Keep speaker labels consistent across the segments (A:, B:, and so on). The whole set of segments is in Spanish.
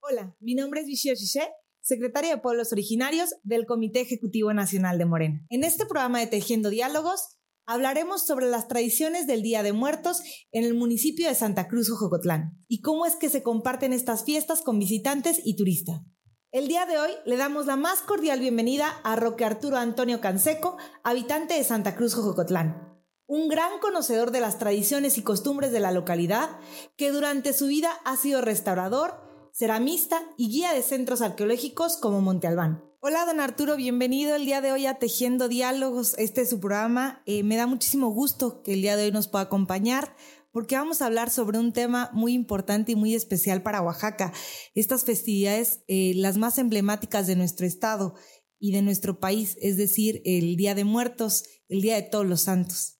A: Hola, mi nombre es Vishio Shishe, secretaria de Pueblos Originarios del Comité Ejecutivo Nacional de Morena. En este programa de Tejiendo Diálogos hablaremos sobre las tradiciones del Día de Muertos en el municipio de Santa Cruz, Jocotlán, y cómo es que se comparten estas fiestas con visitantes y turistas. El día de hoy le damos la más cordial bienvenida a Roque Arturo Antonio Canseco, habitante de Santa Cruz, Jocotlán. Un gran conocedor de las tradiciones y costumbres de la localidad, que durante su vida ha sido restaurador, ceramista y guía de centros arqueológicos como Monte Albán. Hola, don Arturo, bienvenido el día de hoy a Tejiendo Diálogos. Este es su programa. Eh, me da muchísimo gusto que el día de hoy nos pueda acompañar porque vamos a hablar sobre un tema muy importante y muy especial para Oaxaca. Estas festividades, eh, las más emblemáticas de nuestro estado y de nuestro país, es decir, el Día de Muertos, el Día de Todos los Santos.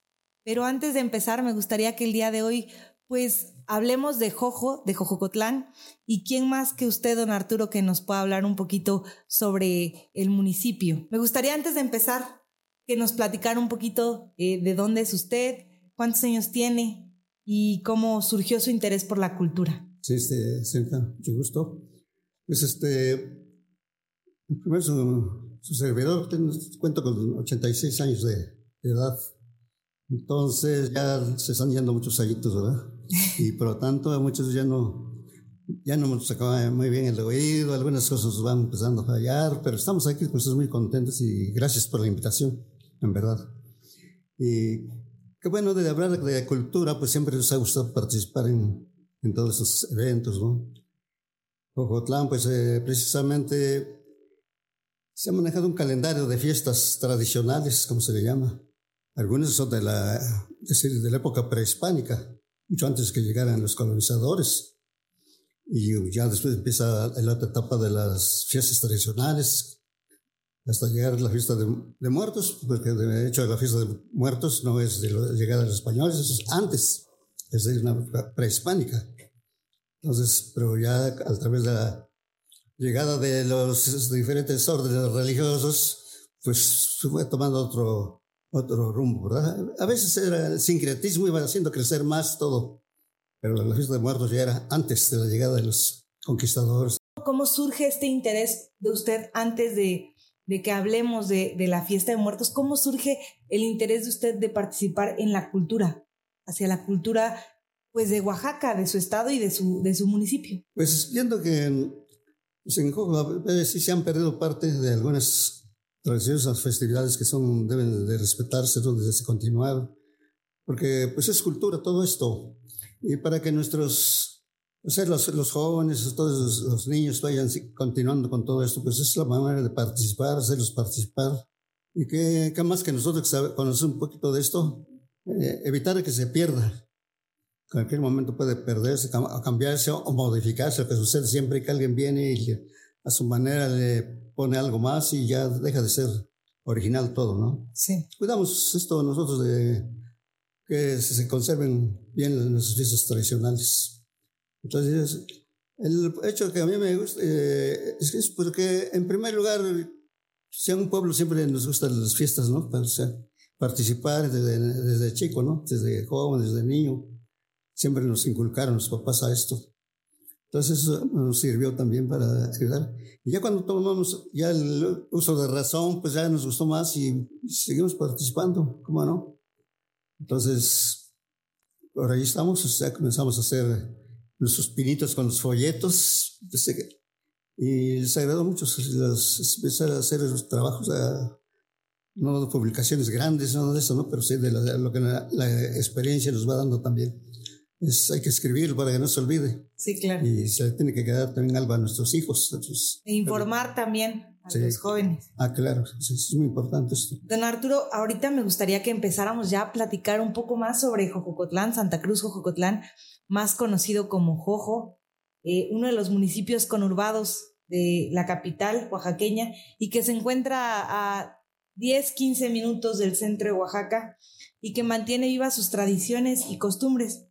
A: Pero antes de empezar, me gustaría que el día de hoy, pues, hablemos de Jojo, de Jojocotlán, y quién más que usted, don Arturo, que nos pueda hablar un poquito sobre el municipio. Me gustaría antes de empezar que nos platicara un poquito eh, de dónde es usted, cuántos años tiene, y cómo surgió su interés por la cultura.
B: Sí, este, mucho gusto. Pues este, primero su, su servidor, cuento con 86 años de, edad. Entonces ya se están yendo muchos añitos, ¿verdad? Y por lo tanto muchos ya no, ya no nos acaba muy bien el oído, algunas cosas van empezando a fallar, pero estamos aquí pues muy contentos y gracias por la invitación, en verdad. Y Qué bueno de hablar de cultura, pues siempre nos ha gustado participar en, en todos esos eventos, ¿no? Ojotlán, pues eh, precisamente se ha manejado un calendario de fiestas tradicionales, como se le llama. Algunas son de la, decir, de la época prehispánica, mucho antes que llegaran los colonizadores. Y ya después empieza la otra etapa de las fiestas tradicionales, hasta llegar a la fiesta de, muertos, porque de hecho la fiesta de muertos no es de la llegada de los españoles, es antes, es de una prehispánica. Entonces, pero ya a través de la llegada de los diferentes órdenes religiosos, pues fue tomando otro, otro rumbo, ¿verdad? A veces era el sincretismo, iba haciendo crecer más todo, pero la fiesta de muertos ya era antes de la llegada de los conquistadores.
A: ¿Cómo surge este interés de usted antes de de que hablemos de, de, la fiesta de muertos, ¿cómo surge el interés de usted de participar en la cultura, hacia la cultura pues de Oaxaca, de su estado y de su, de su municipio?
B: Pues viendo que pues en Jojo sí se han perdido parte de algunas tradiciones, festividades que son, deben de respetarse, donde se continuar, porque pues es cultura todo esto, y para que nuestros o sea, los, los jóvenes, todos los, niños vayan continuando con todo esto, pues es la manera de participar, hacerlos participar. Y que, que más que nosotros conocemos un poquito de esto, eh, evitar que se pierda. En cualquier momento puede perderse, cambiarse o modificarse, lo que sucede siempre que alguien viene y a su manera le pone algo más y ya deja de ser original todo, ¿no?
A: Sí.
B: Cuidamos esto nosotros de que se conserven bien nuestras fiestas tradicionales. Entonces, el hecho que a mí me gusta eh, es que es porque, en primer lugar, si en un pueblo siempre nos gustan las fiestas, ¿no? Para, participar desde, desde chico, ¿no? Desde joven, desde niño. Siempre nos inculcaron los papás a esto. Entonces eso nos sirvió también para ayudar. Y ya cuando tomamos ya el uso de razón, pues ya nos gustó más y seguimos participando, ¿cómo no? Entonces, por ahí estamos, ya comenzamos a hacer nuestros pinitos con los folletos. Y les agradó mucho empezar a hacer esos trabajos, no de publicaciones grandes, no de eso, ¿no? pero sí de lo que la, experiencia nos va dando también. Es, hay que escribirlo para que no se olvide.
A: Sí, claro.
B: Y se tiene que quedar también algo a nuestros hijos.
A: e informar también a los jóvenes.
B: Ah, claro, es muy importante esto.
A: Don Arturo, ahorita me gustaría que empezáramos ya a platicar un poco más sobre Jojocotlán, Santa Cruz, Jojocotlán más conocido como Jojo, eh, uno de los municipios conurbados de la capital oaxaqueña y que se encuentra a 10, 15 minutos del centro de Oaxaca y que mantiene vivas sus tradiciones y costumbres.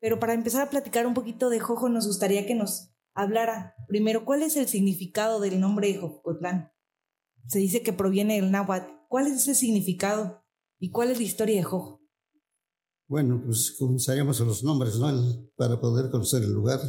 A: Pero para empezar a platicar un poquito de Jojo, nos gustaría que nos hablara primero cuál es el significado del nombre de Jojocotlán. Se dice que proviene del náhuatl. ¿Cuál es ese significado y cuál es la historia de Jojo?
B: Bueno, pues comenzaríamos a los nombres, ¿no? Para poder conocer el lugar.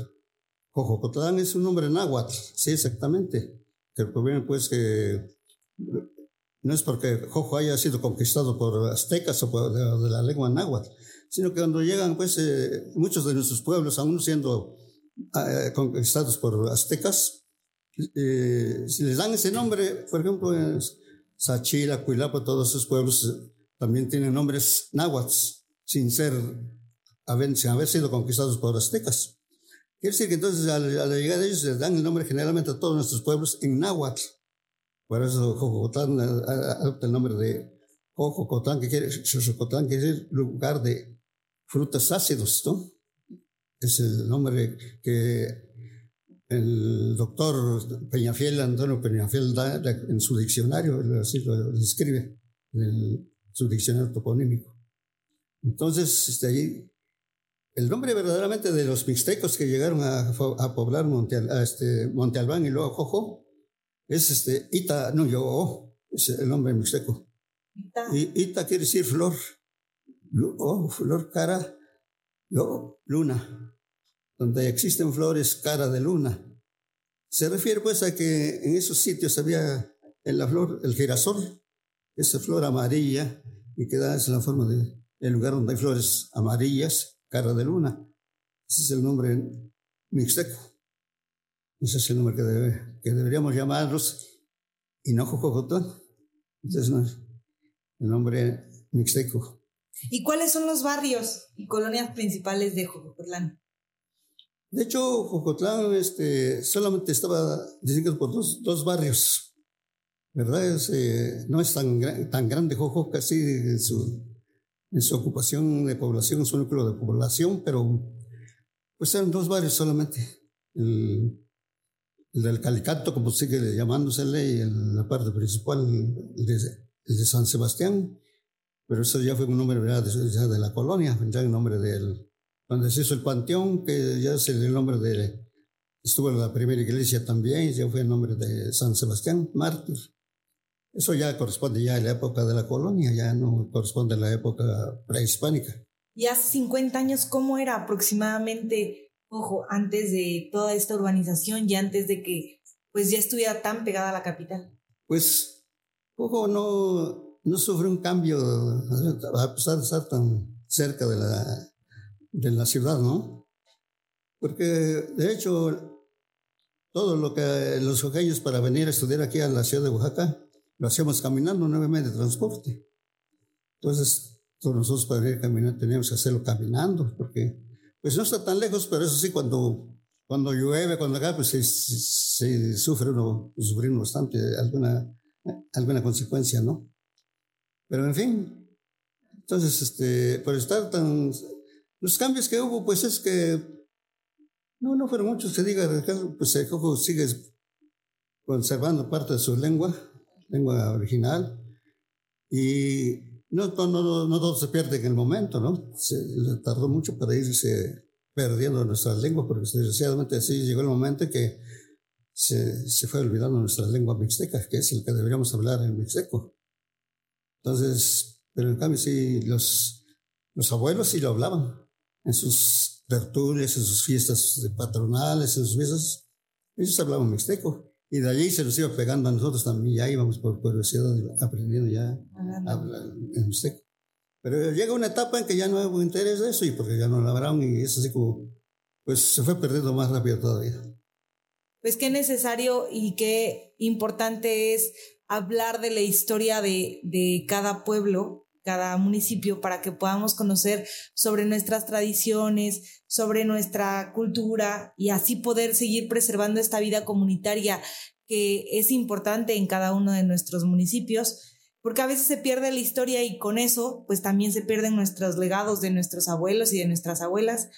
B: Jojocotlán es un nombre náhuatl, sí, exactamente. Que proviene, pues, que no es porque Jojo haya sido conquistado por aztecas o por de, la lengua náhuatl, sino que cuando llegan, pues, eh, muchos de nuestros pueblos, aún siendo eh, conquistados por aztecas, eh, si les dan ese nombre, por ejemplo, Sachila, Cuilapa, todos esos pueblos también tienen nombres náhuatl, sin ser, sin haber sido conquistados por aztecas. Quiere decir que entonces a la, llegada de ellos les dan el nombre generalmente a todos nuestros pueblos en náhuatl. Por eso Jojocotlán adopta el nombre de Jojocotlán, que quiere, Xochocotlán, que es lugar de frutas ácidos, ¿no? Es el nombre que el doctor Peñafiel, Antonio Peñafiel, da en su diccionario, así lo describe, en su diccionario toponímico. Entonces, este, ahí, el nombre verdaderamente de los mixtecos que llegaron a, poblar Monte, este, Monte Albán y luego Jojo es este, Ita, no, yo, es el nombre mixteco. Ita. Y, Ita quiere decir flor. Oh, flor cara, yo, luna donde existen flores cara de luna. Se refiere pues a que en esos sitios había en la flor el girasol, esa flor amarilla, y que da en la forma de el lugar donde hay flores amarillas, cara de luna. Ese es el nombre mixteco. Ese es el nombre que, debe, que deberíamos llamarlos, y no. Entonces no es el nombre mixteco.
A: ¿Y cuáles son los barrios y colonias principales de Jococotlán?
B: De hecho, Jocotlán este, solamente estaba diseñado por dos, dos barrios, ¿verdad? Eh, no es tan, tan grande Jojo, casi en su, en su ocupación de población, su núcleo de población, pero pues eran dos barrios solamente. El, el del Calicato, como sigue llamándosele, y la parte principal, el el de, San Sebastián, pero eso ya fue un nombre ¿verdad? De, de la colonia, ya en nombre del cuando se hizo el panteón, que ya es el nombre de, estuvo en la primera iglesia también, ya fue el nombre de San Sebastián, mártir. Eso ya corresponde ya a la época de la colonia, ya no corresponde a la época prehispánica.
A: Y hace 50 años, ¿cómo era aproximadamente, ojo, antes de toda esta urbanización y antes de que pues ya estuviera tan pegada a la capital?
B: Pues, ojo, no, no sufre un cambio a pesar de estar tan cerca de la de la ciudad, ¿no? Porque de hecho, todo lo que los ojeños para venir a estudiar aquí a la ciudad de Oaxaca, lo hacíamos caminando, nueve medios de transporte. Entonces, todos nosotros para venir caminando teníamos que hacerlo caminando, porque pues no está tan lejos, pero eso sí, cuando, cuando llueve, cuando acá, pues se, sufre uno, sufrir bastante alguna, alguna consecuencia, ¿no? Pero en fin, entonces, este, por estar tan los cambios que hubo, pues es que no, no fueron muchos, se diga, pues el Jojo sigue conservando parte de su lengua, lengua original, y no, no, no, no todo se pierde en el momento, ¿no? Se tardó mucho para irse perdiendo nuestra lengua, porque desgraciadamente así llegó el momento que se, se fue olvidando nuestra lengua mixteca, que es el que deberíamos hablar en mixteco. Entonces, pero en cambio sí, los, los abuelos sí lo hablaban en sus tertulias, en sus fiestas patronales, en sus fiestas, ellos hablaban mixteco. Y de allí se nos iba pegando a nosotros también, ya íbamos por curiosidad aprendiendo ya a hablar en mixteco. Pero llega una etapa en que ya no hubo interés de eso y porque ya no lo hablaron y es así como, pues se fue perdiendo más rápido todavía.
A: Pues qué necesario y qué importante es hablar de la historia de, de cada pueblo cada municipio para que podamos conocer sobre nuestras tradiciones, sobre nuestra cultura y así poder seguir preservando esta vida comunitaria que es importante en cada uno de nuestros municipios, porque a veces se pierde la historia y con eso pues también se pierden nuestros legados de nuestros abuelos y de nuestras abuelas.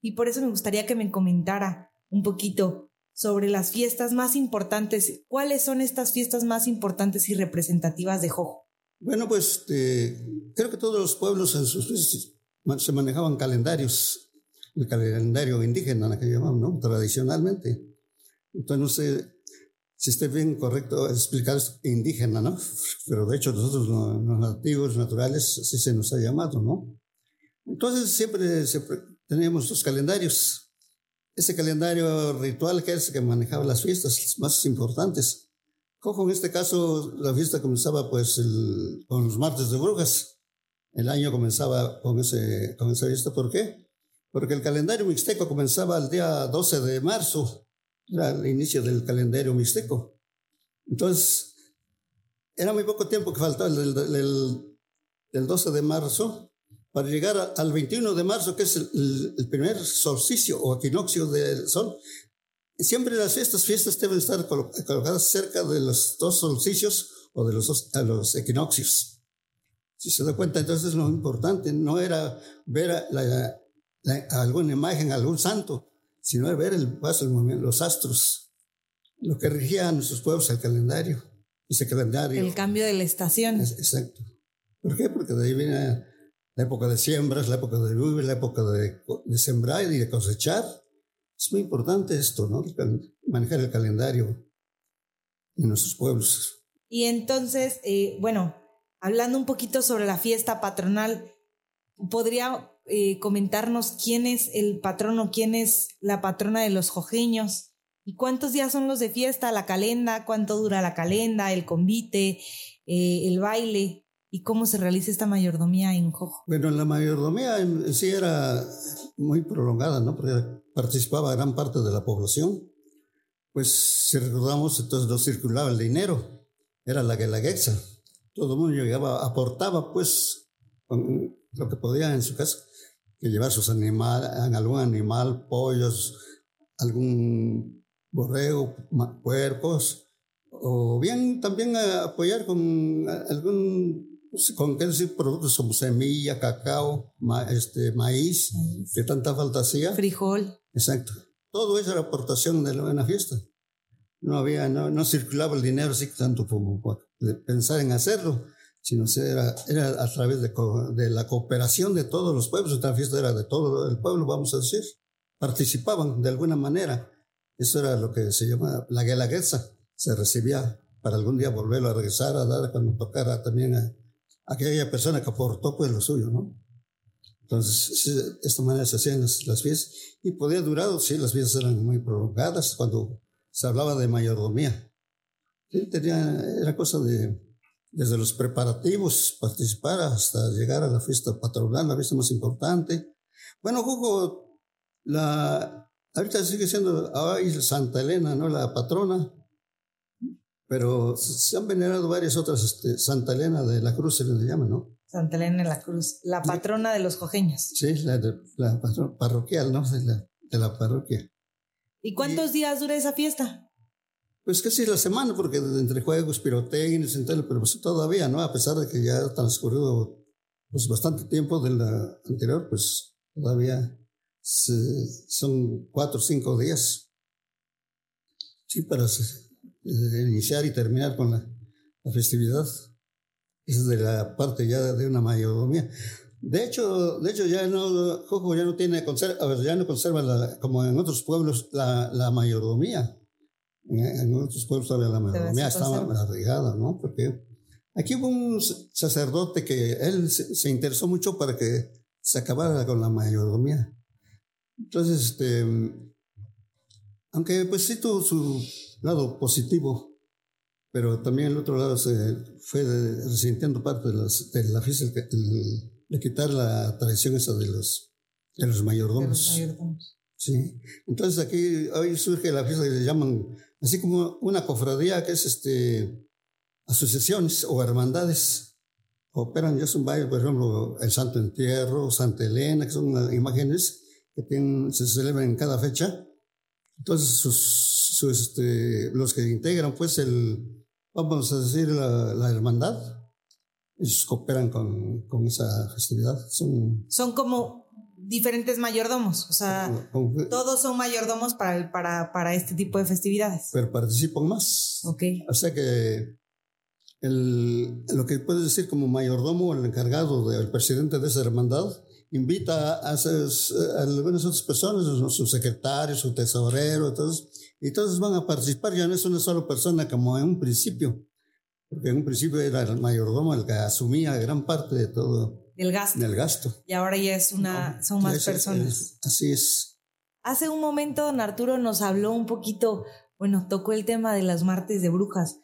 A: Y por eso me gustaría que me comentara un poquito sobre las fiestas más importantes. ¿Cuáles son estas fiestas más importantes y representativas de Jojo?
B: Bueno, pues este, creo que todos los pueblos en sus se manejaban calendarios, el calendario indígena que llamaban, ¿no? Tradicionalmente. Entonces si esté bien correcto explicar indígena, ¿no? Pero de hecho nosotros los nativos naturales así se nos ha llamado, ¿no? Entonces siempre, teníamos los calendarios. Ese calendario ritual que es el que manejaba las fiestas más importantes. Cojo en este caso, la fiesta comenzaba pues con los martes de brujas. El año comenzaba con, ese, con esa fiesta. ¿Por qué? Porque el calendario mixteco comenzaba el día 12 de marzo. Era el inicio del calendario mixteco. Entonces, era muy poco tiempo que faltaba el del 12 de marzo para llegar al 21 de marzo, que es el, primer solsticio o equinoccio del sol. Siempre las fiestas, fiestas deben estar colocadas cerca de los dos solsticios o de los, dos, los equinoccios. Si se da cuenta, entonces lo importante no era ver alguna imagen, algún santo, sino ver el paso, el los astros, lo que regía a nuestros pueblos, el calendario, ese calendario.
A: El cambio de la estación.
B: exacto. ¿Por qué? Porque de ahí viene la época de siembras, la época de lluvia, la época de, sembrar y de cosechar. Es muy importante esto, ¿no? Manejar el calendario en nuestros pueblos.
A: Y entonces, eh, bueno, hablando un poquito sobre la fiesta patronal, ¿podría eh, comentarnos quién es el patrono, quién es la patrona de los jojeños? ¿Y cuántos días son los de fiesta, la calenda? ¿Cuánto dura la calenda, el convite, eh, el baile? ¿Y cómo se realiza esta mayordomía en Jojo?
B: Bueno, la mayordomía en sí era muy prolongada, ¿no? Porque participaba gran parte de la población. Pues si recordamos, entonces no circulaba el dinero, era la guelaguexa. Todo el mundo llegaba, aportaba pues con lo que podía en su casa, que llevar sus animales, algún animal, pollos, algún borrego, puercos, o bien también apoyar con algún pues, con qué decir productos como semilla, cacao, este, maíz, que tanta falta hacía.
A: Frijol.
B: Exacto. Todo eso era aportación de la buena fiesta. No había, no, no circulaba el dinero así tanto como pensar en hacerlo, sino era, era a través de, de la cooperación de todos los pueblos. Esta fiesta era de todo el pueblo, vamos a decir. Participaban de alguna manera. Eso era lo que se llama la guelaguetza. Se recibía para algún día volverlo a regresar a dar cuando tocara también a, aquella persona que aportó pues lo suyo, ¿no? Entonces, de esta manera se hacían las, fiestas y podía durar, sí, las fiestas eran muy prolongadas cuando se hablaba de mayordomía. Sí, tenía, era cosa de, desde los preparativos, participar hasta llegar a la fiesta patronal, la fiesta más importante. Bueno, Hugo, la, ahorita sigue siendo ahí Santa Elena, ¿no? La patrona pero se han venerado varias otras, este, Santa Elena de la Cruz se le llama, ¿no?
A: Santa Elena de la Cruz, la patrona de los cojeños.
B: Sí, la, la parroquial, ¿no? De la, de la parroquia.
A: ¿Y cuántos días dura esa fiesta?
B: Pues casi la semana, porque entre juegos, pirotecnias, pero pues todavía, ¿no? A pesar de que ya ha transcurrido pues bastante tiempo de la anterior, pues todavía son cuatro o cinco días. Sí, para iniciar y terminar con la, festividad. Es de la parte ya de una mayordomía. De hecho, de hecho ya no, Jojo ya no tiene, conserva, ya no conserva como en otros pueblos la, la mayordomía. En, otros pueblos todavía la mayordomía estaba arraigada, ¿no? Porque aquí hubo un sacerdote que él se, interesó mucho para que se acabara con la mayordomía. Entonces, este, aunque pues sí tuvo su lado positivo, pero también el otro lado se fue resintiendo parte de, de la fiesta de, quitar la tradición esa de los, de los mayordomos. Sí. Entonces aquí hoy surge la fiesta que se llaman, así como una cofradía que es este, asociaciones o hermandades. Operan, ya son varios, por ejemplo, el Santo Entierro, Santa Elena, que son imágenes que tienen, se celebran en cada fecha. Entonces sus este, los que integran pues el, vamos a decir, la, hermandad, ellos cooperan con, con, esa festividad. Son,
A: son como diferentes mayordomos, o sea, todos son mayordomos para, para, para este tipo de festividades.
B: Pero participan más.
A: Ok.
B: O sea que el, lo que puedes decir como mayordomo, el encargado del presidente de esa hermandad, invita a, a, algunas otras personas, su secretario, su tesorero, entonces, y todos van a participar, ya no es una sola persona como en un principio, porque en un principio era el mayordomo el que asumía gran parte de todo.
A: el gasto.
B: Del gasto.
A: Y ahora ya es una, son más personas.
B: así es.
A: Hace un momento don Arturo nos habló un poquito, bueno, tocó el tema de las martes de brujas.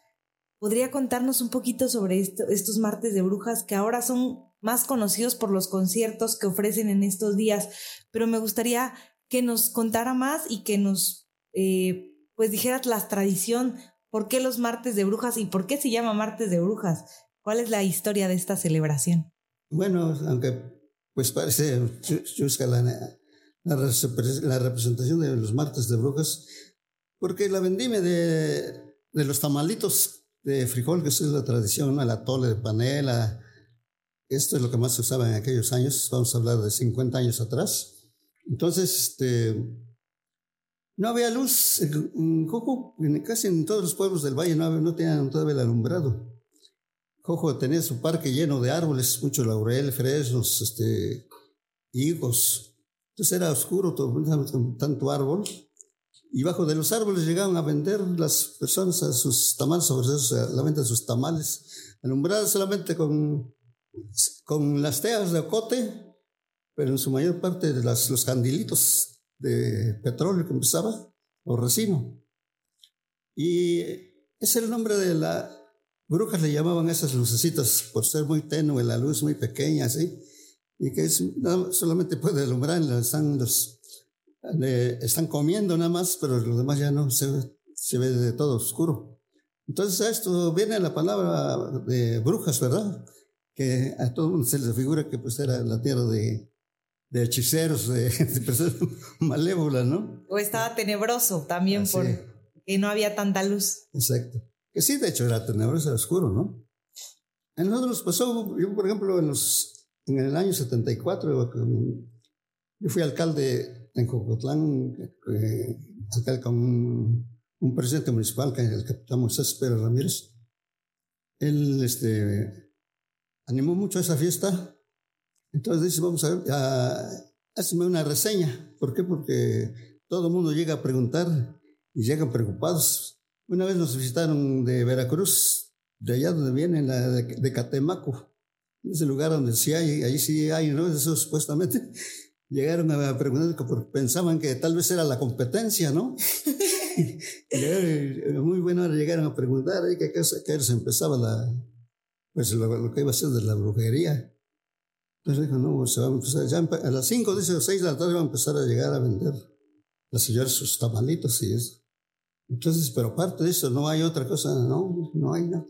A: ¿Podría contarnos un poquito sobre estos martes de brujas que ahora son más conocidos por los conciertos que ofrecen en estos días? Pero me gustaría que nos contara más y que nos, eh, pues dijeras la tradición, por qué los martes de brujas y por qué se llama martes de brujas. ¿Cuál es la historia de esta celebración?
B: Bueno, aunque pues parece chusca la, la, representación de los martes de brujas, porque la vendime de, de los tamalitos de frijol, que es la tradición, la tole de panela, esto es lo que más se usaba en aquellos años, vamos a hablar de 50 años atrás. Entonces, este, no había luz en Jojo, casi en todos los pueblos del valle no, no tenían todavía el alumbrado. Jojo tenía su parque lleno de árboles, mucho laurel, fresnos, este, higos. Entonces era oscuro todo, tanto árbol. Y bajo de los árboles llegaban a vender las personas a sus tamales, sobre eso, la venta de sus tamales, alumbrados solamente con, con las teas de ocote, pero en su mayor parte de los candilitos de petróleo que empezaba, o resino. Y es el nombre de la... Brujas le llamaban esas lucecitas por ser muy tenue, la luz muy pequeña, así y que solamente puede alumbrar, están, los, están comiendo nada más, pero lo demás ya no se, se ve de todo oscuro. Entonces a esto viene la palabra de brujas, ¿verdad? Que a todo mundo se les figura que pues era la tierra de, de hechiceros, de, personas malévolas, ¿no?
A: O estaba tenebroso también por que no había tanta luz.
B: Exacto. Que sí, de hecho era tenebroso, era oscuro, ¿no? En nosotros pasó, yo por ejemplo, en los en el año 74 yo fui alcalde en Cocotlán, eh, alcalde con un, presidente municipal, que es el capitán Moisés Pérez Ramírez. Él este, animó mucho a esa fiesta. Entonces dice, vamos a ver, hazme una reseña. ¿Por qué? Porque todo el mundo llega a preguntar y llegan preocupados. Una vez nos visitaron de Veracruz, de allá donde vienen, de Catemaco ese lugar donde sí hay, ahí sí hay, ¿no? Eso supuestamente llegaron a preguntar porque pensaban que tal vez era la competencia, ¿no? muy bueno llegaron a preguntar ¿eh? que, que, se empezaba la, pues lo, que iba a ser de la brujería. Entonces dijo, no, se va a empezar, ya a las 5, dice, o 6 de la tarde va a empezar a llegar a vender la señora sus tamalitos y eso. Entonces, pero aparte de eso, no hay otra cosa, no, no hay nada.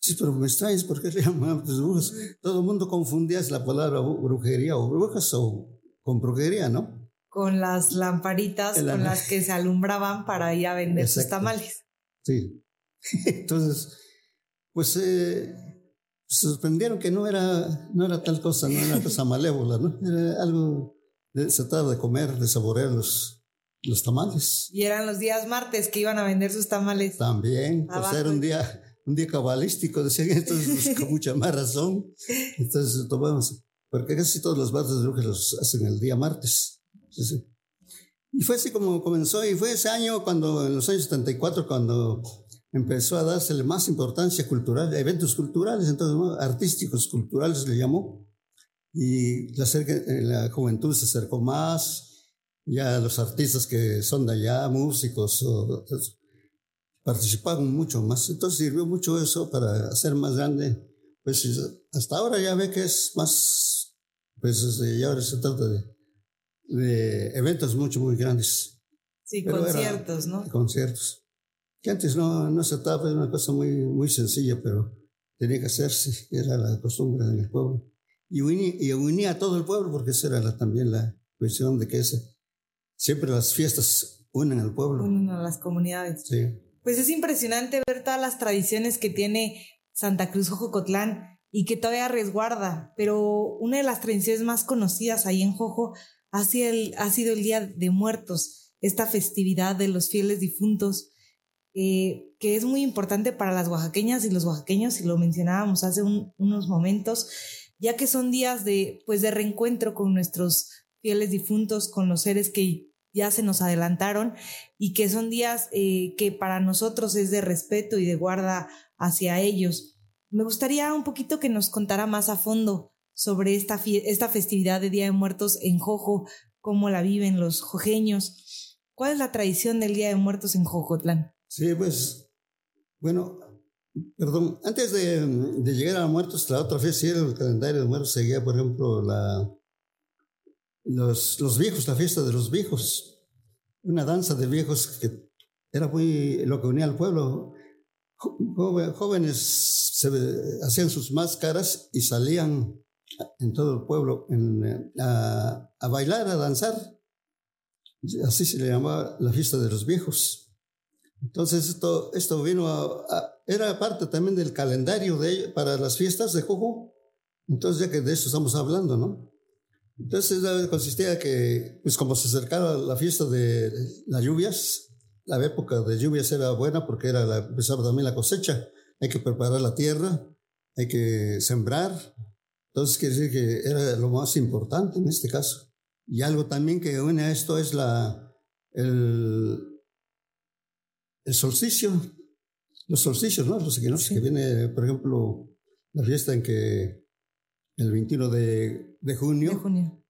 B: Sí, pero me extrañas, ¿por qué le llaman brujas? Todo el mundo confundía la palabra brujería o brujas o con brujería, ¿no?
A: Con las lamparitas con las que se alumbraban para ir a vender sus tamales.
B: Sí. Entonces, pues eh, se sorprendieron que no era, no era tal cosa, no era cosa malévola, ¿no? Era algo, de, se trataba de comer, de saborear los, los tamales.
A: Y eran los días martes que iban a vender sus tamales.
B: También, pues era un día un día cabalístico, decían, entonces pues, con mucha más razón. Entonces tomamos, porque casi todos los martes de brujas los hacen el día martes. Y fue así como comenzó, y fue ese año cuando, en los años 74, cuando empezó a dársele más importancia cultural, eventos culturales, entonces artísticos, culturales le llamó. Y la, la juventud se acercó más, ya los artistas que son de allá, músicos, o, participaban mucho más. Entonces sirvió mucho eso para hacer más grande. Pues hasta ahora ya ve que es más, pues este, ya ahora se trata de, de eventos mucho, muy grandes.
A: Sí, conciertos, ¿no?
B: Conciertos. Que antes no, no se trataba de una cosa muy, muy sencilla, pero tenía que hacerse, era la costumbre en el pueblo. Y unía, y unía a todo el pueblo, porque esa era la, también la cuestión de que ese, siempre las fiestas unen al pueblo.
A: Unen a las comunidades.
B: Sí
A: pues es impresionante ver todas las tradiciones que tiene Santa Cruz Jojocotlán y que todavía resguarda, pero una de las tradiciones más conocidas ahí en Jojo ha sido el, ha sido el Día de Muertos, esta festividad de los fieles difuntos, eh, que es muy importante para las oaxaqueñas y los oaxaqueños, y lo mencionábamos hace unos momentos, ya que son días de, pues, de reencuentro con nuestros fieles difuntos, con los seres que ya se nos adelantaron y que son días eh, que para nosotros es de respeto y de guarda hacia ellos. Me gustaría un poquito que nos contara más a fondo sobre esta, esta festividad de Día de Muertos en Jojo, cómo la viven los jojeños. ¿Cuál es la tradición del Día de Muertos en Jojotlán?
B: Sí, pues, bueno, perdón, antes de, llegar a muertos, la otra fiesta, el calendario de muertos seguía, por ejemplo, la, los, los viejos, la fiesta de los viejos, una danza de viejos que era muy lo que unía al pueblo. Jóvenes se hacían sus máscaras y salían en todo el pueblo a, a, bailar, a danzar. Así se le llamaba la fiesta de los viejos. Entonces esto, esto vino a, era parte también del calendario de para las fiestas de Jojo. Entonces ya que de eso estamos hablando, ¿no? Entonces consistía que, pues como se acercaba la fiesta de las lluvias, la época de lluvias era buena porque era la, empezaba también la cosecha. Hay que preparar la tierra, hay que sembrar. Entonces quiere decir que era lo más importante en este caso. Y algo también que une a esto es la, el, el solsticio. Los solsticios, ¿no? Los equinoccios que viene, por ejemplo, la fiesta en que el 21 de, de junio.
A: De junio.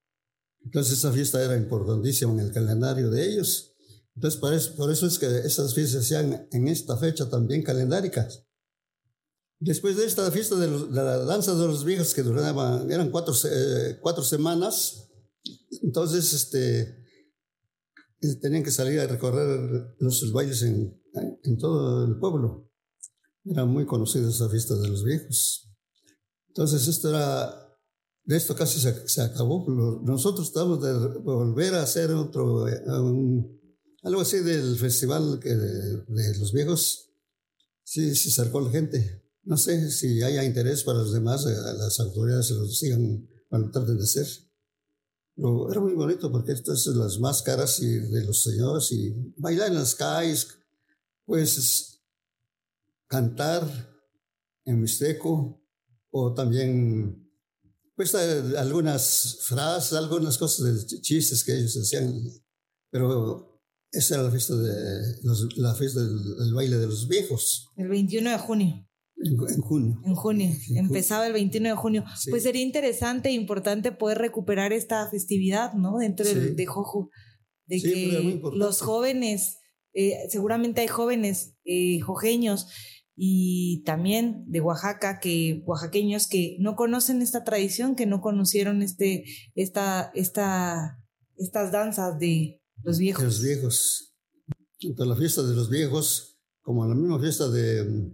B: Entonces esa fiesta era importantísima en el calendario de ellos. Entonces, por eso, por eso es que esas fiestas se hacían en esta fecha también calendáricas. Después de esta fiesta de, la danza de los viejos que duraba, eran cuatro, eh, cuatro semanas, entonces este, tenían que salir a recorrer los bailes en, en todo el pueblo. Era muy conocida esa fiesta de los viejos. Entonces esto era, de esto casi se, se acabó. Nosotros estamos de volver a hacer otro, un, algo así del festival que de, los viejos, sí, se acercó la gente. No sé si haya interés para los demás, eh, las autoridades se lo sigan, cuando traten de hacer. Pero era muy bonito porque estas son las máscaras y de los señores y bailar en las calles, pues cantar en mixteco o también pues algunas frases, algunas cosas de chistes que ellos hacían, pero esa era la fiesta, de, la fiesta del, baile de los viejos.
A: El 21 de junio.
B: En, junio.
A: En junio. Empezaba el 21 de junio. Pues sería interesante e importante poder recuperar esta festividad, ¿no? Dentro de Jojo. De que los jóvenes, eh, seguramente hay jóvenes eh, jojeños y también de Oaxaca, que oaxaqueños que no conocen esta tradición, que no conocieron este, esta, esta, estas danzas de, los viejos.
B: Los viejos. Tanto la fiesta de los viejos como la misma fiesta de,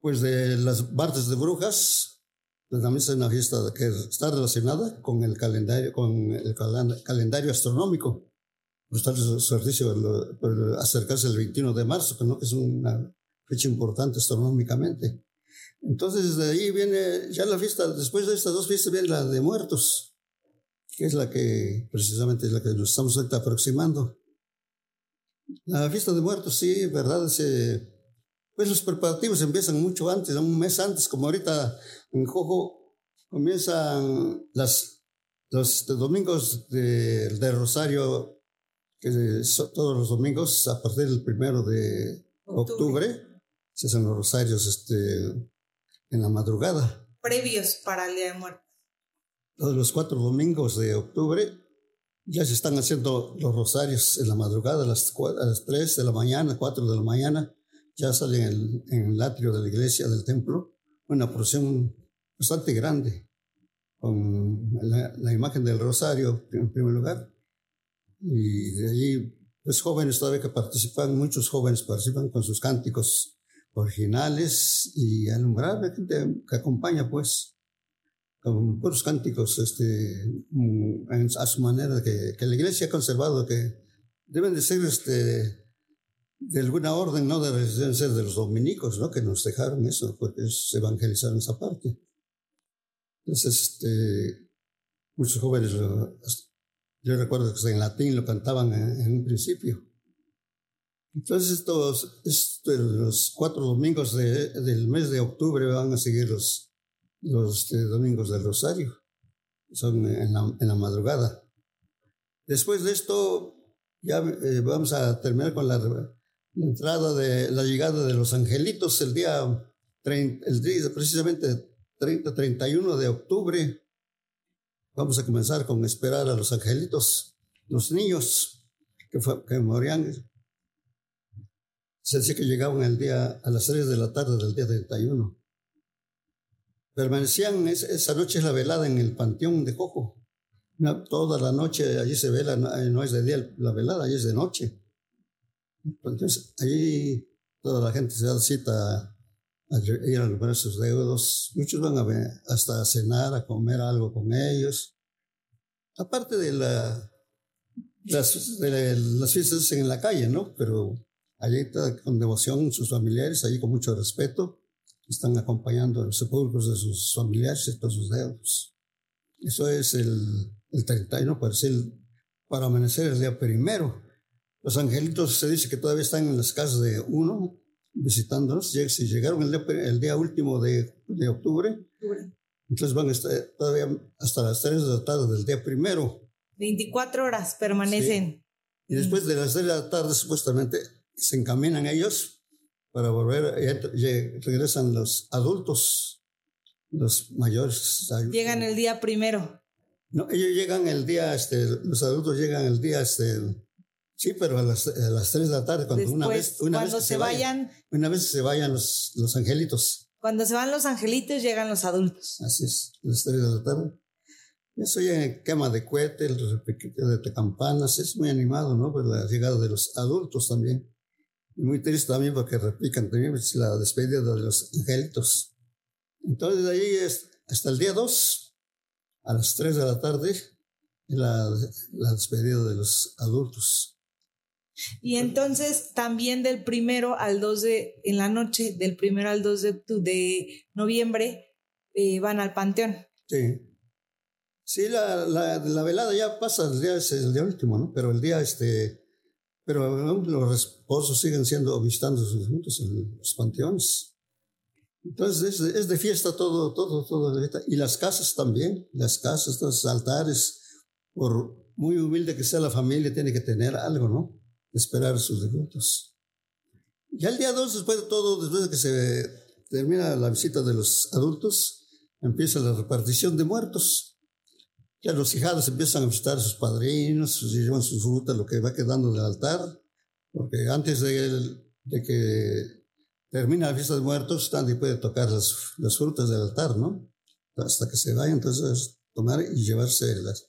B: pues de las bartes de brujas, pues también es una fiesta que está relacionada con el calendario, con el calendario astronómico. Está el servicio por acercarse el 21 de marzo, que, ¿no? que es una fecha importante astronómicamente. Entonces, de ahí viene ya la fiesta, después de estas dos fiestas viene la de muertos que es la que precisamente es la que nos estamos ahorita aproximando. La fiesta de muertos, sí, verdad, pues los preparativos empiezan mucho antes, un mes antes, como ahorita en Jojo comienzan las, los domingos de, de, Rosario, que todos los domingos a partir del primero de octubre, se hacen los rosarios este, en la madrugada.
A: Previos para el Día de Muertos
B: todos los cuatro domingos de octubre ya se están haciendo los rosarios en la madrugada, a las, a las 3 de la mañana, 4 de la mañana, ya salen en, el atrio de la iglesia, del templo, una procesión bastante grande, con la, imagen del rosario en primer lugar. Y de allí, pues jóvenes todavía que participan, muchos jóvenes participan con sus cánticos originales y alumbrar gente que acompaña, pues con puros cánticos este, mm, a su manera, que, que, la iglesia ha conservado, que deben de ser este, de alguna orden, no deben ser de los dominicos, ¿no? que nos dejaron eso, porque se evangelizaron esa parte. Entonces, este, muchos jóvenes, yo recuerdo que en latín lo cantaban en, un principio. Entonces, estos, estos, los cuatro domingos de, del mes de octubre van a seguir los, los este, domingos del Rosario, son en la, madrugada. Después de esto, ya eh, vamos a terminar con la, entrada de la llegada de los angelitos el día, el día precisamente 30, 31 de octubre, vamos a comenzar con esperar a los angelitos, los niños que, morían. Se decía que llegaban el día, a las 3 de la tarde del día 31. Permanecían esa noche es la velada en el panteón de Cojo. toda la noche allí se vela, no es de día la velada, allí es de noche. Entonces, allí toda la gente se da cita ir a recuperar sus deudos. Muchos van a ver, hasta a cenar, a comer algo con ellos. Aparte de, la, las, de las fiestas en la calle, ¿no? Pero allí está con devoción sus familiares, allí con mucho respeto, están acompañando los sepulcros de sus familiares y todos sus deudos. Eso es el, el 31, para, para amanecer el día primero. Los angelitos se dice que todavía están en las casas de uno, visitándonos. Si llegaron el día, último de, de octubre, entonces van todavía hasta las 3 de la tarde del día primero.
A: 24 horas permanecen.
B: Y después de las 3 de la tarde, supuestamente, se encaminan ellos para volver, regresan los adultos, los mayores.
A: Llegan el día primero.
B: No, ellos llegan el día, este, los adultos llegan el día, este, Sí, pero a las, a las 3 de la tarde, cuando una vez, una
A: cuando
B: vez
A: se, vayan,
B: Una vez se vayan los, los angelitos.
A: Cuando se van los angelitos, llegan los adultos.
B: Así es, a las 3 de la tarde. Eso ya quema de cohetes, el repiqueteo de campanas, es muy animado, ¿no? Pues la llegada de los adultos también. Y muy triste también porque repican también pues, la despedida de los angelitos. Entonces de ahí es, hasta el día 2, a las 3 de la tarde, la, la despedida de los adultos.
A: Y entonces también del primero al 2 de, en la noche, del primero al 2 de, de noviembre, eh, van al panteón.
B: Sí. Sí, la, la, la, velada ya pasa, el día es el día último, ¿no? Pero el día, este, pero los esposos siguen siendo, visitando juntos en los panteones. Entonces es, es, de fiesta todo, todo, todo. Y las casas también, las casas, los altares, por muy humilde que sea la familia, tiene que tener algo, ¿no? Esperar sus difuntos. Ya el día 2, después de todo, después de que se termina la visita de los adultos, empieza la repartición de muertos. Ya los hijados empiezan a visitar a sus padrinos, llevan sus frutas, lo que va quedando del altar, porque antes de, que termine la fiesta de muertos, nadie puede tocar las, las, frutas del altar, ¿no? Hasta que se vaya, entonces tomar y llevarse las,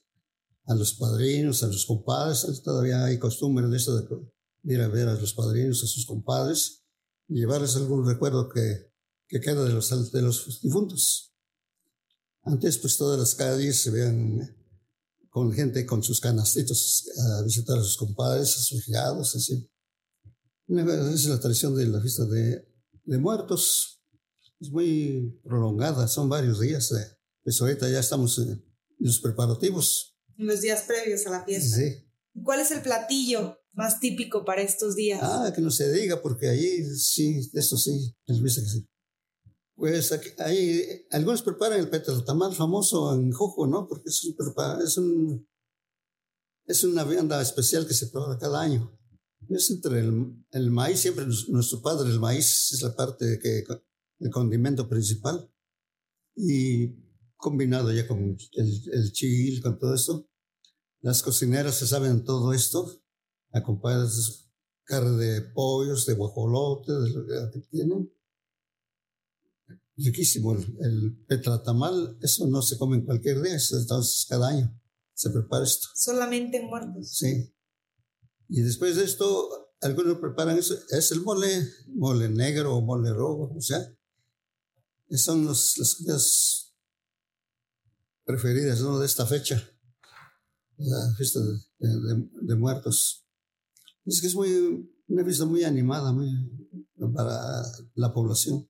B: a los padrinos, a los compadres. Todavía hay costumbre de eso de ir a ver a los padrinos, a sus compadres y llevarles algún recuerdo que, que queda de los, de los difuntos. Antes, pues todas las calles se vean con gente con sus canastitos a visitar a sus compadres, a sus llegados, así. Esa es la tradición de la fiesta de, de muertos. Es muy prolongada, son varios días. Pues ahorita ya estamos en los preparativos
A: en los días previos a la fiesta. Sí. ¿Cuál es el platillo más típico para estos días?
B: Ah, que no se diga, porque ahí sí, esto sí, es que sí. Pues aquí, ahí, algunos preparan el petrotamal famoso en Jojo, ¿no? Porque es un, es un es una vianda especial que se prepara cada año. Es entre el, el, maíz, siempre nuestro padre, el maíz es la parte que, el condimento principal. Y combinado ya con el, el chile, con todo esto. Las cocineras se saben todo esto, acompañadas carne de pollos, de guajolote, de lo que tienen. Riquísimo. El, petratamal, eso no se come en cualquier día, entonces cada año se prepara esto.
A: Solamente en muertos.
B: Sí. Y después de esto, algunos preparan eso, es el mole, mole negro o mole rojo, o sea, son los, las comidas preferidas ¿no? de esta fecha, la fiesta de, muertos. Es que es muy, una fiesta muy animada muy, para la población.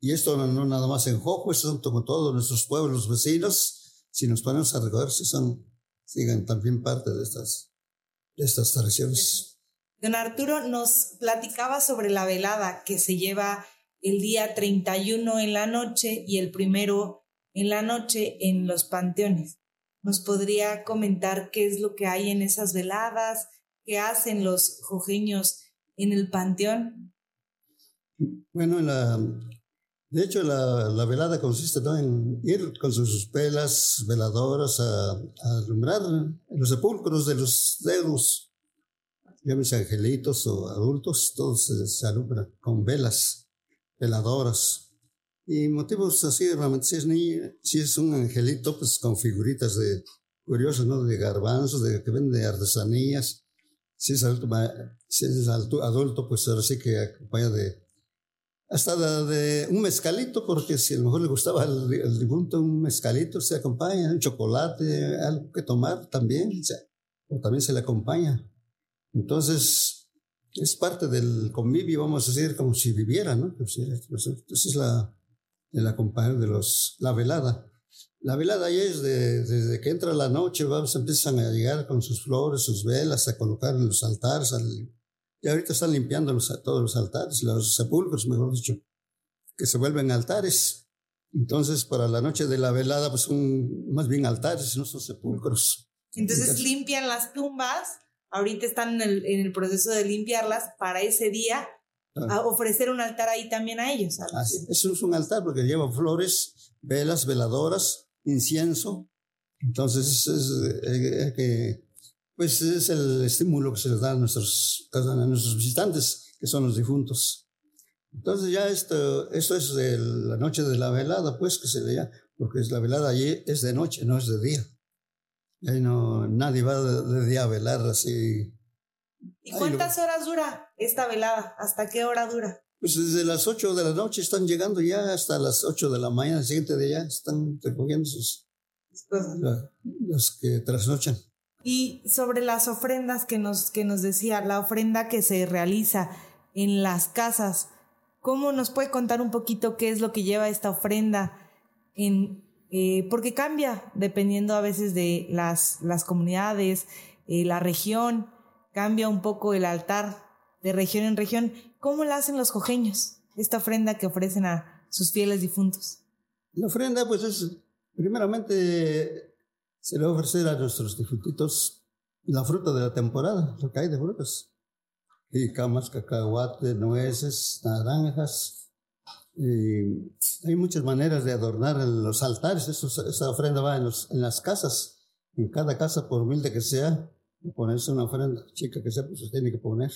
B: Y esto no, nada más en Jojo, esto como todos nuestros pueblos vecinos, si nos ponemos a recordar, si son, sigan también parte de estas, de estas tradiciones.
A: Don Arturo nos platicaba sobre la velada que se lleva el día 31 en la noche y el primero en la noche en los panteones. ¿Nos podría comentar qué es lo que hay en esas veladas? ¿Qué hacen los jojeños en el panteón?
B: Bueno, De hecho, la, la velada consiste ¿no? en ir con sus velas veladoras a, a alumbrar los sepulcros de los dedos, llámese angelitos o adultos, todos se, se alumbran con velas veladoras. Y motivos así, es, niño, si es un angelito, pues con figuritas de curiosos, ¿no? De garbanzos, de que venden artesanías. Si es adulto, si es adulto, pues ahora sí que acompaña de hasta de, un mezcalito, porque si a lo mejor le gustaba el, el difunto, un mezcalito se acompaña, un chocolate, algo que tomar también, o, también se le acompaña. Entonces, es parte del convivio, vamos a decir, como si viviera, ¿no? Pues, entonces, es la, el acompañar de los, la velada. La velada ya es de, desde que entra la noche, vamos, empiezan a llegar con sus flores, sus velas, a colocar en los altares, al, y ahorita están limpiando los, todos los altares, los sepulcros, mejor dicho, que se vuelven altares. Entonces, para la noche de la velada, pues son más bien altares, no son sepulcros.
A: Entonces, limpian las tumbas, ahorita están en el, en el, proceso de limpiarlas para ese día. A ofrecer un altar ahí también a ellos.
B: Así, eso es un altar porque lleva flores, velas, veladoras, incienso. Entonces, es, es, es que pues es el estímulo que se les da a nuestros, a nuestros visitantes, que son los difuntos. Entonces ya esto, esto es de la noche de la velada, pues que se le porque la velada allí es de noche, no es de día. Ahí no, nadie va de, día a velar así.
A: ¿Y cuántas horas dura esta velada? ¿Hasta qué hora dura?
B: Pues desde las 8 de la noche están llegando ya hasta las 8 de la mañana, el siguiente día están recogiendo sus, los que trasnochan.
A: Y sobre las ofrendas que nos, que nos decía, la ofrenda que se realiza en las casas, ¿cómo nos puede contar un poquito qué es lo que lleva esta ofrenda? En, eh, porque cambia dependiendo a veces de las, las comunidades, eh, la región, cambia un poco el altar de región en región. ¿Cómo la hacen los cojeños, esta ofrenda que ofrecen a sus fieles difuntos?
B: La ofrenda, pues es primeramente se le va a ofrecer a nuestros difuntitos la fruta de la temporada, lo que hay de frutas. Y camas, cacahuate, nueces, naranjas. Hay muchas maneras de adornar los altares. esa ofrenda va en, las casas. En cada casa, por humilde que sea, ponerse una ofrenda chica que pues se tiene que poner.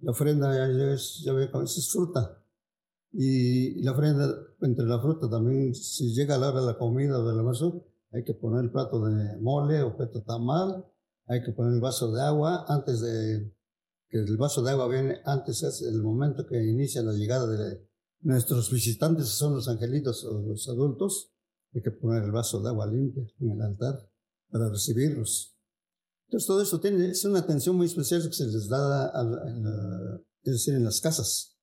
B: La ofrenda ya, es, ya es fruta. Y la ofrenda, entre la fruta también, si llega a la hora de la comida o de la basura, hay que poner el plato de mole o peto tamal, hay que poner el vaso de agua antes de que el vaso de agua viene antes es el momento que inicia la llegada de nuestros visitantes, son los angelitos o los adultos, hay que poner el vaso de agua limpia en el altar para recibirlos. Entonces todo esto tiene, es una atención muy especial que se les da, a, es decir, en las casas.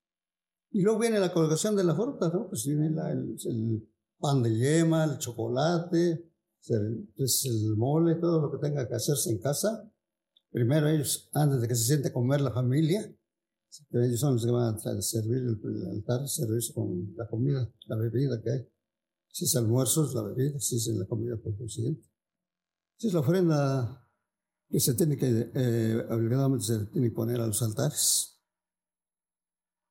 B: Y luego viene la colocación de la fruta, ¿no? Pues viene el, el pan de yema, el chocolate, pues el mole, todo lo que tenga que hacerse en casa. Primero ellos, antes de que se siente a comer la familia, ellos son los que van a servir el, altar, servirse con la comida, la bebida que hay. Si es almuerzo, es la bebida, si es la comida por consiguiente. Si es la ofrenda que se tiene que, eh, obligadamente se tiene que poner a los altares.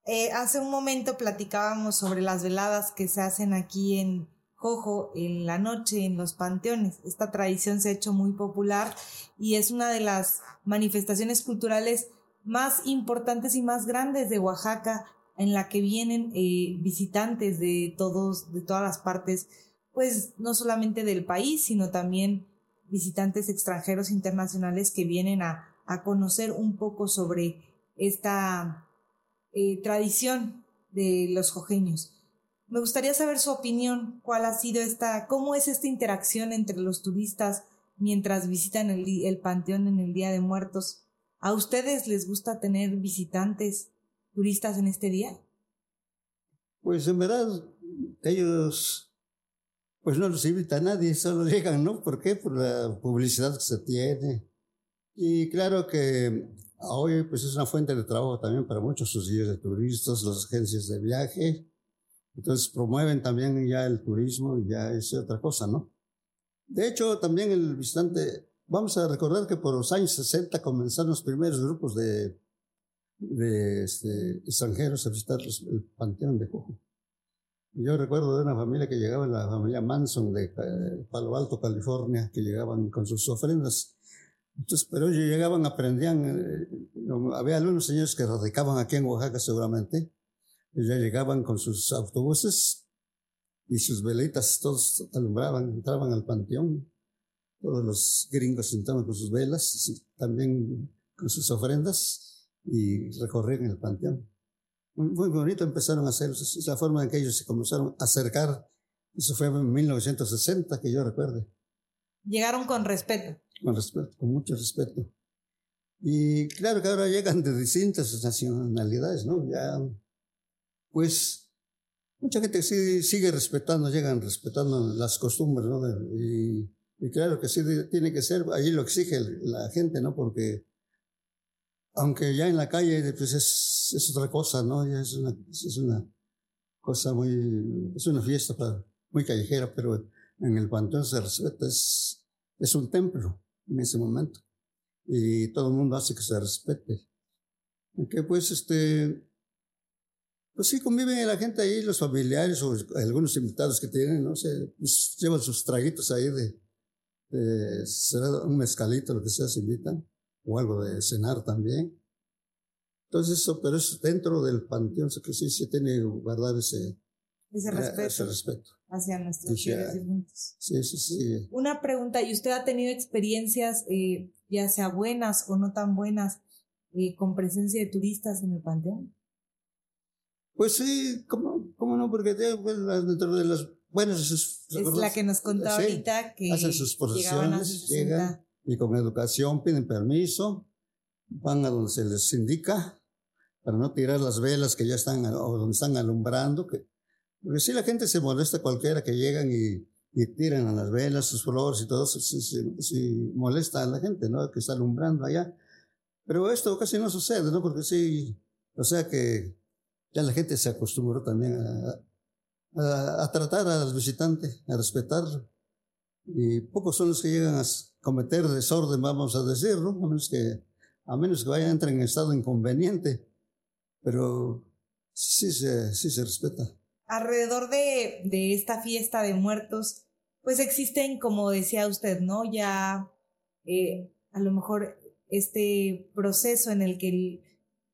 A: Eh, hace un momento platicábamos sobre las veladas que se hacen aquí en, Jojo en la noche en los panteones. Esta tradición se ha hecho muy popular y es una de las manifestaciones culturales más importantes y más grandes de Oaxaca en la que vienen eh, visitantes de todos, de todas las partes, pues no solamente del país, sino también visitantes extranjeros internacionales que vienen a, a conocer un poco sobre esta eh, tradición de los jojeños. Me gustaría saber su opinión, cuál ha sido esta, cómo es esta interacción entre los turistas mientras visitan el, el panteón en el Día de Muertos. ¿A ustedes les gusta tener visitantes turistas en este día?
B: Pues en verdad, ellos, pues no los invita a nadie, solo llegan, ¿no? ¿Por qué? Por la publicidad que se tiene. Y claro que hoy, pues es una fuente de trabajo también para muchos guías de turistas, las agencias de viaje, entonces promueven también ya el turismo y ya es otra cosa, ¿no? De hecho, también el visitante, vamos a recordar que por los años 60 comenzaron los primeros grupos de, de este, extranjeros a visitar el Panteón de Cojo. Yo recuerdo de una familia que llegaba, la familia Manson de Palo Alto, California, que llegaban con sus ofrendas. Entonces, pero ellos llegaban, aprendían, eh, había algunos señores que radicaban aquí en Oaxaca seguramente, ellos ya llegaban con sus autobuses y sus velitas, todos alumbraban, entraban al panteón, todos los gringos entraban con sus velas, también con sus ofrendas y recorrían el panteón muy, bonito empezaron a hacer. La forma en que ellos se comenzaron a acercar. Eso fue en 1960, que yo recuerde.
A: Llegaron con respeto.
B: Con respeto, con mucho respeto. Y claro que ahora llegan de distintas nacionalidades, ¿no? Ya, pues, mucha gente sí sigue respetando, llegan respetando las costumbres, ¿no? Y, y claro que sí tiene que ser, ahí lo exige la gente, ¿no? Porque aunque ya en la calle pues es, es otra cosa, ¿no? Ya es una, es una cosa muy, es una fiesta muy callejera, pero en el panteón se respeta, es, es un templo en ese momento. Y todo el mundo hace que se respete. Que pues este, pues sí conviven la gente ahí, los familiares o algunos invitados que tienen, no sé, pues llevan sus traguitos ahí de, de un mezcalito, lo que sea, se invitan o algo de cenar también. Entonces, eso, pero es dentro del panteón, que sí se tiene que guardar ese,
A: ese respeto,
B: ese respeto.
A: hacia nuestros fieles difuntos.
B: Sí, sí, sí.
A: Una pregunta, ¿y usted ha tenido experiencias, eh, ya sea buenas o no tan buenas, eh, con presencia de turistas en el panteón?
B: Pues sí, ¿cómo, cómo no? Porque pues, dentro de las buenas... Es,
A: la que nos contó ahorita que
B: hacen sus procesiones, llegan y con educación piden permiso, van a donde se les indica para no tirar las velas que ya están o donde están alumbrando. Que, porque si la gente se molesta cualquiera que llegan y, y tiran a las velas, sus flores y todo, eso, si, molesta a la gente, ¿no? Que está alumbrando allá. Pero esto casi no sucede, ¿no? Porque sí, o sea que ya la gente se acostumbró también a, a, a tratar al visitante, a respetarlo. Y pocos son los que llegan a cometer desorden, vamos a decirlo, a menos que, a menos que vayan a entrar en estado inconveniente. Pero sí se, sí se respeta.
A: Alrededor de, de esta fiesta de muertos, pues existen, como decía usted, ¿no? Ya eh, a lo mejor este proceso en el que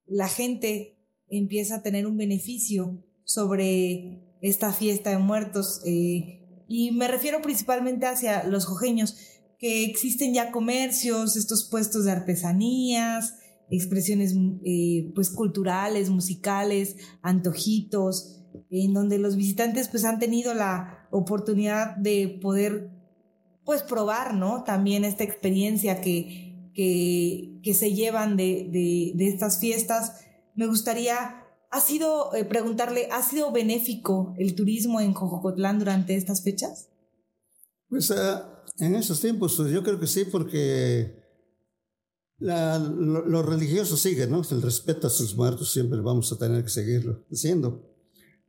A: la gente empieza a tener un beneficio sobre esta fiesta de muertos. Eh, y me refiero principalmente hacia los jojeños, que existen ya comercios, estos puestos de artesanías, expresiones eh, pues culturales, musicales, antojitos, en donde los visitantes pues han tenido la oportunidad de poder pues probar, ¿no? También esta experiencia que, que, que se llevan de, de, de, estas fiestas. Me gustaría ¿Ha sido, eh, preguntarle, ¿ha sido benéfico el turismo en Jojocotlán durante estas fechas?
B: Pues ah, en esos tiempos pues, yo creo que sí, porque la, lo, religioso sigue, ¿no? El respeto a sus muertos siempre vamos a tener que seguirlo haciendo.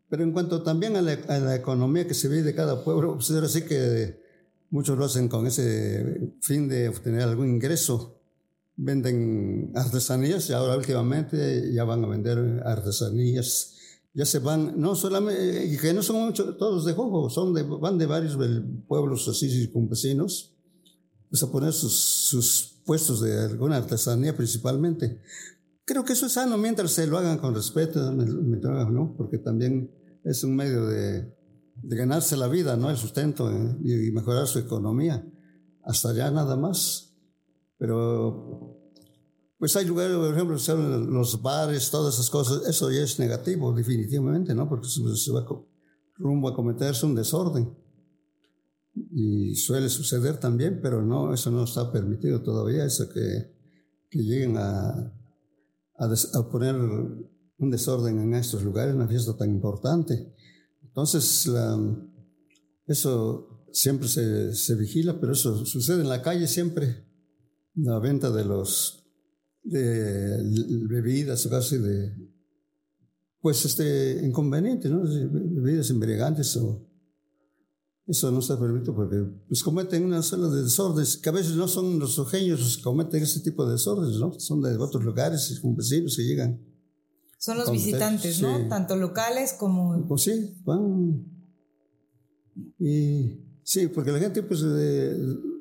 B: Pero en cuanto también a la, economía que se ve de cada pueblo, pues ahora sí que muchos lo hacen con ese fin de obtener algún ingreso venden artesanías y ahora últimamente ya van a vender artesanías. Ya se van, no solamente, que no son muchos, todos de juego, son de, van de varios pueblos así campesinos, pues a poner sus, sus puestos de alguna artesanía principalmente. Creo que eso es sano mientras se lo hagan con respeto, ¿no? Porque también es un medio de, de ganarse la vida, ¿no? El sustento eh, y mejorar su economía. Hasta allá nada más. Pero, pues hay lugares, por ejemplo, los bares, todas esas cosas, eso ya es negativo, definitivamente, ¿no? Porque se va rumbo a cometerse un desorden. Y suele suceder también, pero no, eso no está permitido todavía, eso que, que lleguen a, a, poner un desorden en estos lugares, una fiesta tan importante. Entonces, eso siempre se, se, vigila, pero eso sucede en la calle siempre la venta de los de bebidas o casi de pues este inconveniente, ¿no? Bebidas embriagantes o eso no está permitido porque pues cometen una serie de desórdenes que a veces no son los ojeños los que cometen ese tipo de desórdenes, ¿no? Son de otros lugares y vecinos que llegan.
A: Son los visitantes, ¿no? Tanto locales como...
B: Pues sí, van. Y sí, porque la gente pues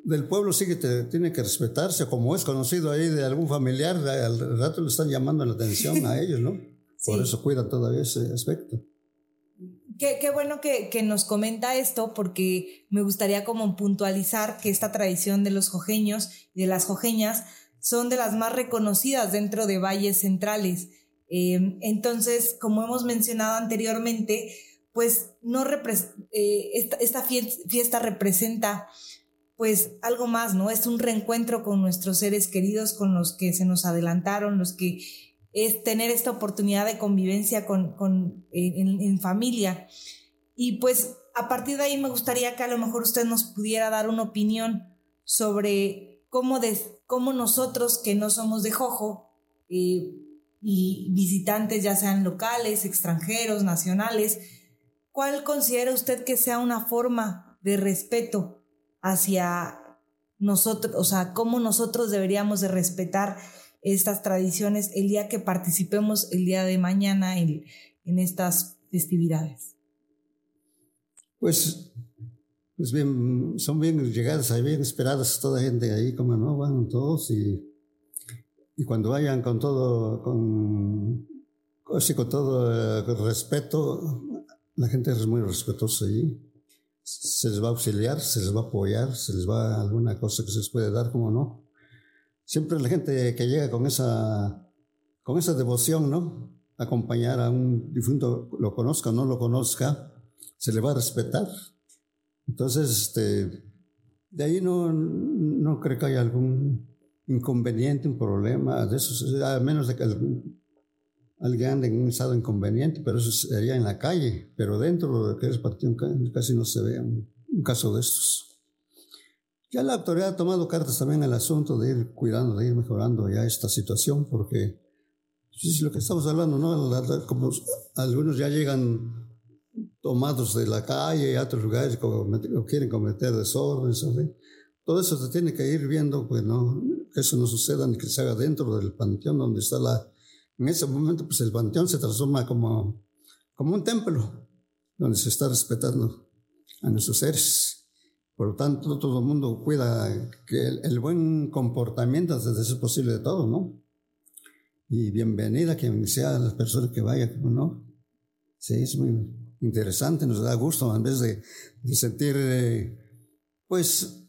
B: del pueblo sí que te, tiene que respetarse, como es conocido ahí de algún familiar, al rato le están llamando la atención a ellos, ¿no? Por eso cuidan todavía ese aspecto.
A: Qué, qué bueno que, que, nos comenta esto porque me gustaría como puntualizar que esta tradición de los jojeños y de las jojeñas son de las más reconocidas dentro de valles centrales. Eh, entonces, como hemos mencionado anteriormente, pues no eh, esta, esta fiesta representa pues algo más, ¿no? Es un reencuentro con nuestros seres queridos, con los que se nos adelantaron, los que es tener esta oportunidad de convivencia con, con en, en, familia. Y pues a partir de ahí me gustaría que a lo mejor usted nos pudiera dar una opinión sobre cómo, de, cómo nosotros que no somos de Jojo eh, y visitantes ya sean locales, extranjeros, nacionales, ¿cuál considera usted que sea una forma de respeto hacia nosotros, o sea, cómo nosotros deberíamos de respetar estas tradiciones el día que participemos el día de mañana en, en estas festividades?
B: Pues, pues bien, son bien llegadas, bien esperadas toda gente ahí, como no, van todos y, y cuando vayan con todo, con, con todo eh, respeto, la gente es muy respetuosa ahí. Se les va a auxiliar, se les va a apoyar, se les va alguna cosa que se les puede dar, como no siempre la gente que llega con esa, con esa devoción, ¿no? Acompañar a un difunto, lo conozca o no lo conozca, se le va a respetar. Entonces, este, de ahí no, no creo que haya algún inconveniente, un problema de eso, a menos de que alguien en un estado inconveniente, pero eso sería en la calle, pero dentro de que es partido casi no se ve un, un caso de estos. Ya la autoridad ha tomado cartas también en el asunto de ir cuidando, de ir mejorando ya esta situación, porque pues, es lo que estamos hablando, ¿no? Como algunos ya llegan tomados de la calle y a otros lugares o quieren cometer desórdenes, Todo eso se tiene que ir viendo, pues no, que eso no suceda ni que se haga dentro del panteón donde está la... En ese momento, pues el panteón se transforma como, como un templo, donde se está respetando a nuestros seres. Por lo tanto, todo el mundo cuida que el, buen comportamiento desde ser posible de todo, ¿no? Y bienvenida quien sea las personas que vayan, ¿no? Sí, es muy interesante, nos da gusto en vez de, sentir, eh, pues,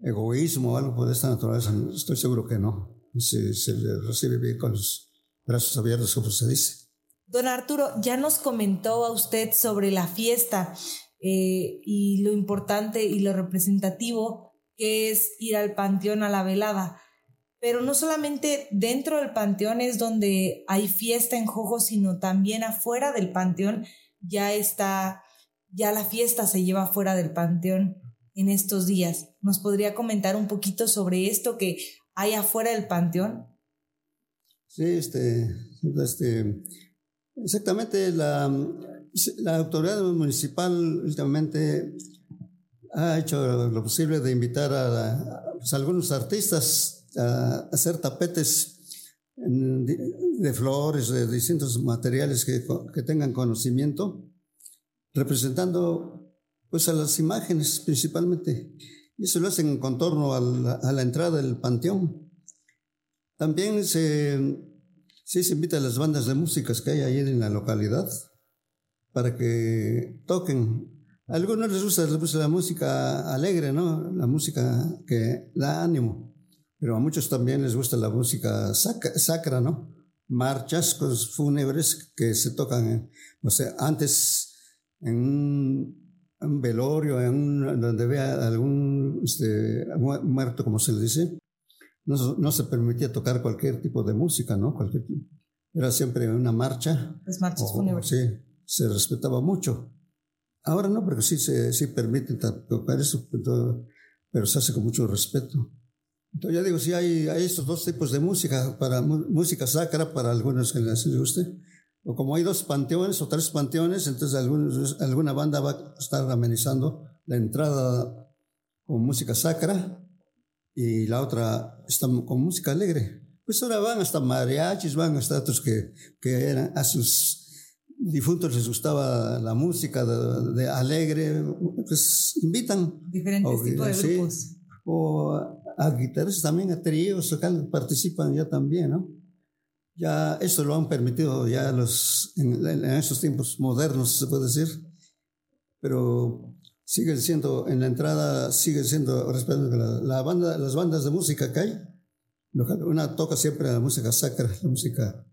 B: egoísmo o algo de esta naturaleza. Estoy seguro que no. Se, se recibe bien con los brazos abiertos, como se dice.
A: Don Arturo, ya nos comentó a usted sobre la fiesta eh, y lo importante y lo representativo que es ir al panteón a la velada. Pero no solamente dentro del panteón es donde hay fiesta en Jojo, sino también afuera del panteón ya está, ya la fiesta se lleva fuera del panteón en estos días. ¿Nos podría comentar un poquito sobre esto que hay afuera del panteón?
B: Sí, este, este, exactamente la, la autoridad municipal últimamente ha hecho lo posible de invitar a, pues, algunos artistas a, hacer tapetes de, flores, de distintos materiales que, que, tengan conocimiento, representando pues a las imágenes principalmente. Y eso lo hacen en contorno la, a la entrada del panteón. También se, se invita a las bandas de músicas que hay ahí en la localidad para que toquen. A algunos les gusta, la música alegre, ¿no? La música que da ánimo. Pero a muchos también les gusta la música sacra, ¿no? Marchas fúnebres que se tocan, o sea, antes en un, velorio, en donde vea algún este, muerto, como se le dice, no, no, se permitía tocar cualquier tipo de música, ¿no? Cualquier, era siempre una marcha.
A: Las marchas fúnebres.
B: Sí, se respetaba mucho. Ahora no, porque sí se sí permiten tocar eso, pero se hace con mucho respeto. Entonces ya digo, sí hay, hay estos dos tipos de música, para música sacra para algunos que les guste, o como hay dos panteones o tres panteones, entonces algunos, alguna banda va a estar amenizando la entrada con música sacra y la otra está con música alegre. Pues ahora van hasta mariachis, van hasta otros que, que eran a sus difuntos les gustaba la música de, alegre, pues invitan.
A: Diferentes tipos de grupos.
B: O a, guitarras también, a tríos, participan ya también, ¿no? Ya eso lo han permitido ya los, en, en estos tiempos modernos, se puede decir. Pero sigue siendo, en la entrada, sigue siendo, respecto la, banda, las bandas de música que hay, una toca siempre la música sacra, la música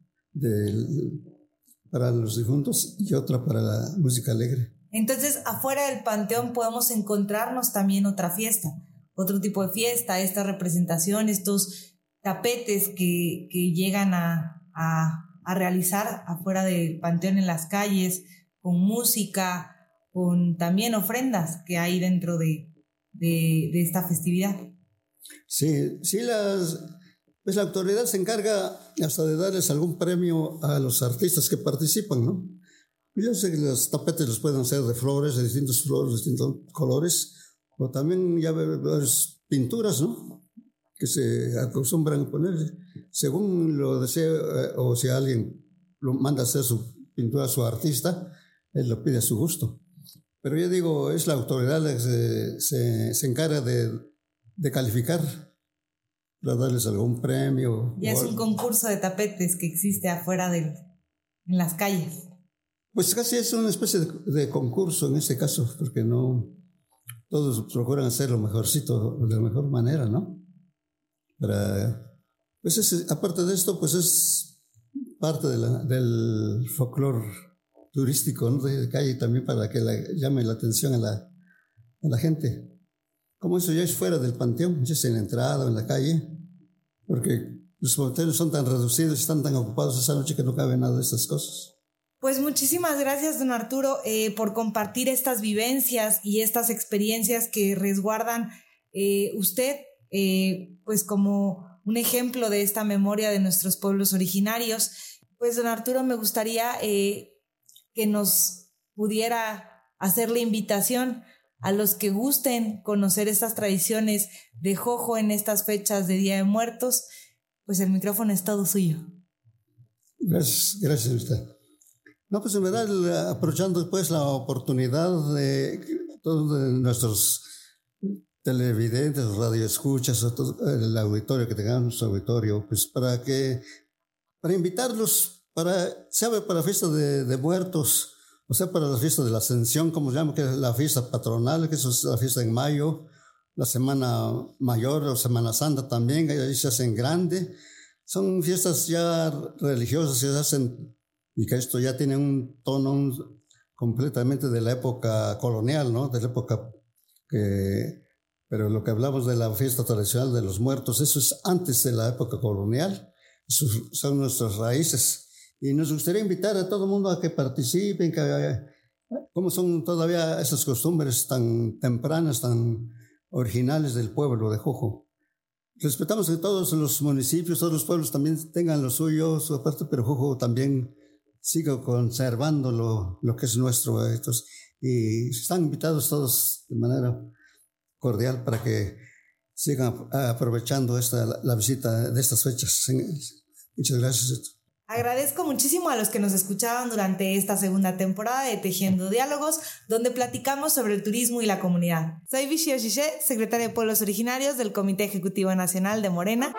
B: para los difuntos y otra para la música alegre.
A: Entonces, afuera del panteón podemos encontrarnos también otra fiesta, otro tipo de fiesta, esta representación, estos tapetes que, que llegan a, a, a, realizar afuera del panteón en las calles, con música, con también ofrendas que hay dentro de, de, de esta festividad.
B: Sí, sí, las, pues la autoridad se encarga hasta de darles algún premio a los artistas que participan, ¿no? yo sé que los tapetes los pueden hacer de flores, de distintos flores, de distintos colores, o también ya ves pinturas, ¿no? Que se acostumbran a poner, según lo desee, eh, o si alguien lo manda a hacer su pintura a su artista, él lo pide a su gusto. Pero yo digo, es la autoridad la que se, se, se encarga de, de calificar para darles algún premio.
A: Ya es un concurso de tapetes que existe afuera de, en las calles.
B: Pues casi es una especie de, concurso en este caso, porque no todos procuran hacerlo mejorcito, de la mejor manera, ¿no? Para, pues es, aparte de esto, pues es parte de la, del folclore turístico, ¿no? De calle también para que la, llame la atención a la, a la gente. Como eso ya es fuera del panteón, ya es en la entrada o en la calle, porque los hoteles son tan reducidos están tan ocupados esa noche que no cabe nada de estas cosas.
A: Pues muchísimas gracias, don Arturo, eh, por compartir estas vivencias y estas experiencias que resguardan eh, usted, eh, pues como un ejemplo de esta memoria de nuestros pueblos originarios. Pues, don Arturo, me gustaría que nos pudiera hacer la invitación a los que gusten conocer estas tradiciones de Jojo en estas fechas de Día de Muertos, pues el micrófono es todo suyo.
B: Gracias, gracias a usted. No, pues en verdad, aprovechando pues la oportunidad de todos nuestros televidentes, radioescuchas, el auditorio que tengamos, auditorio, pues para que, para invitarlos, para, sabe, para la fiesta de, de muertos, o sea, para la fiesta de la Ascensión, como se llama, que es la fiesta patronal, que es la fiesta en mayo, la Semana Mayor o Semana Santa también, ahí se hacen grande. Son fiestas ya religiosas y que esto ya tiene un tono completamente de la época colonial, ¿no? De la época. Pero lo que hablamos de la fiesta tradicional de los muertos, eso es antes de la época colonial, son nuestras raíces. Y nos gustaría invitar a todo el mundo a que participen, que, como son todavía esas costumbres tan tempranas, tan originales del pueblo de Jojo. Respetamos que todos los municipios, todos los pueblos también tengan lo suyo, su aparte, pero Jojo también siga conservando lo, que es nuestro. Estos, y están invitados todos de manera cordial para que sigan aprovechando esta, la visita de estas fechas. Muchas gracias.
A: Agradezco muchísimo a los que nos escuchaban durante esta segunda temporada de Tejiendo Diálogos, donde platicamos sobre el turismo y la comunidad. Soy Vichy Oshishé, secretaria de Pueblos Originarios del Comité Ejecutivo Nacional de Morena.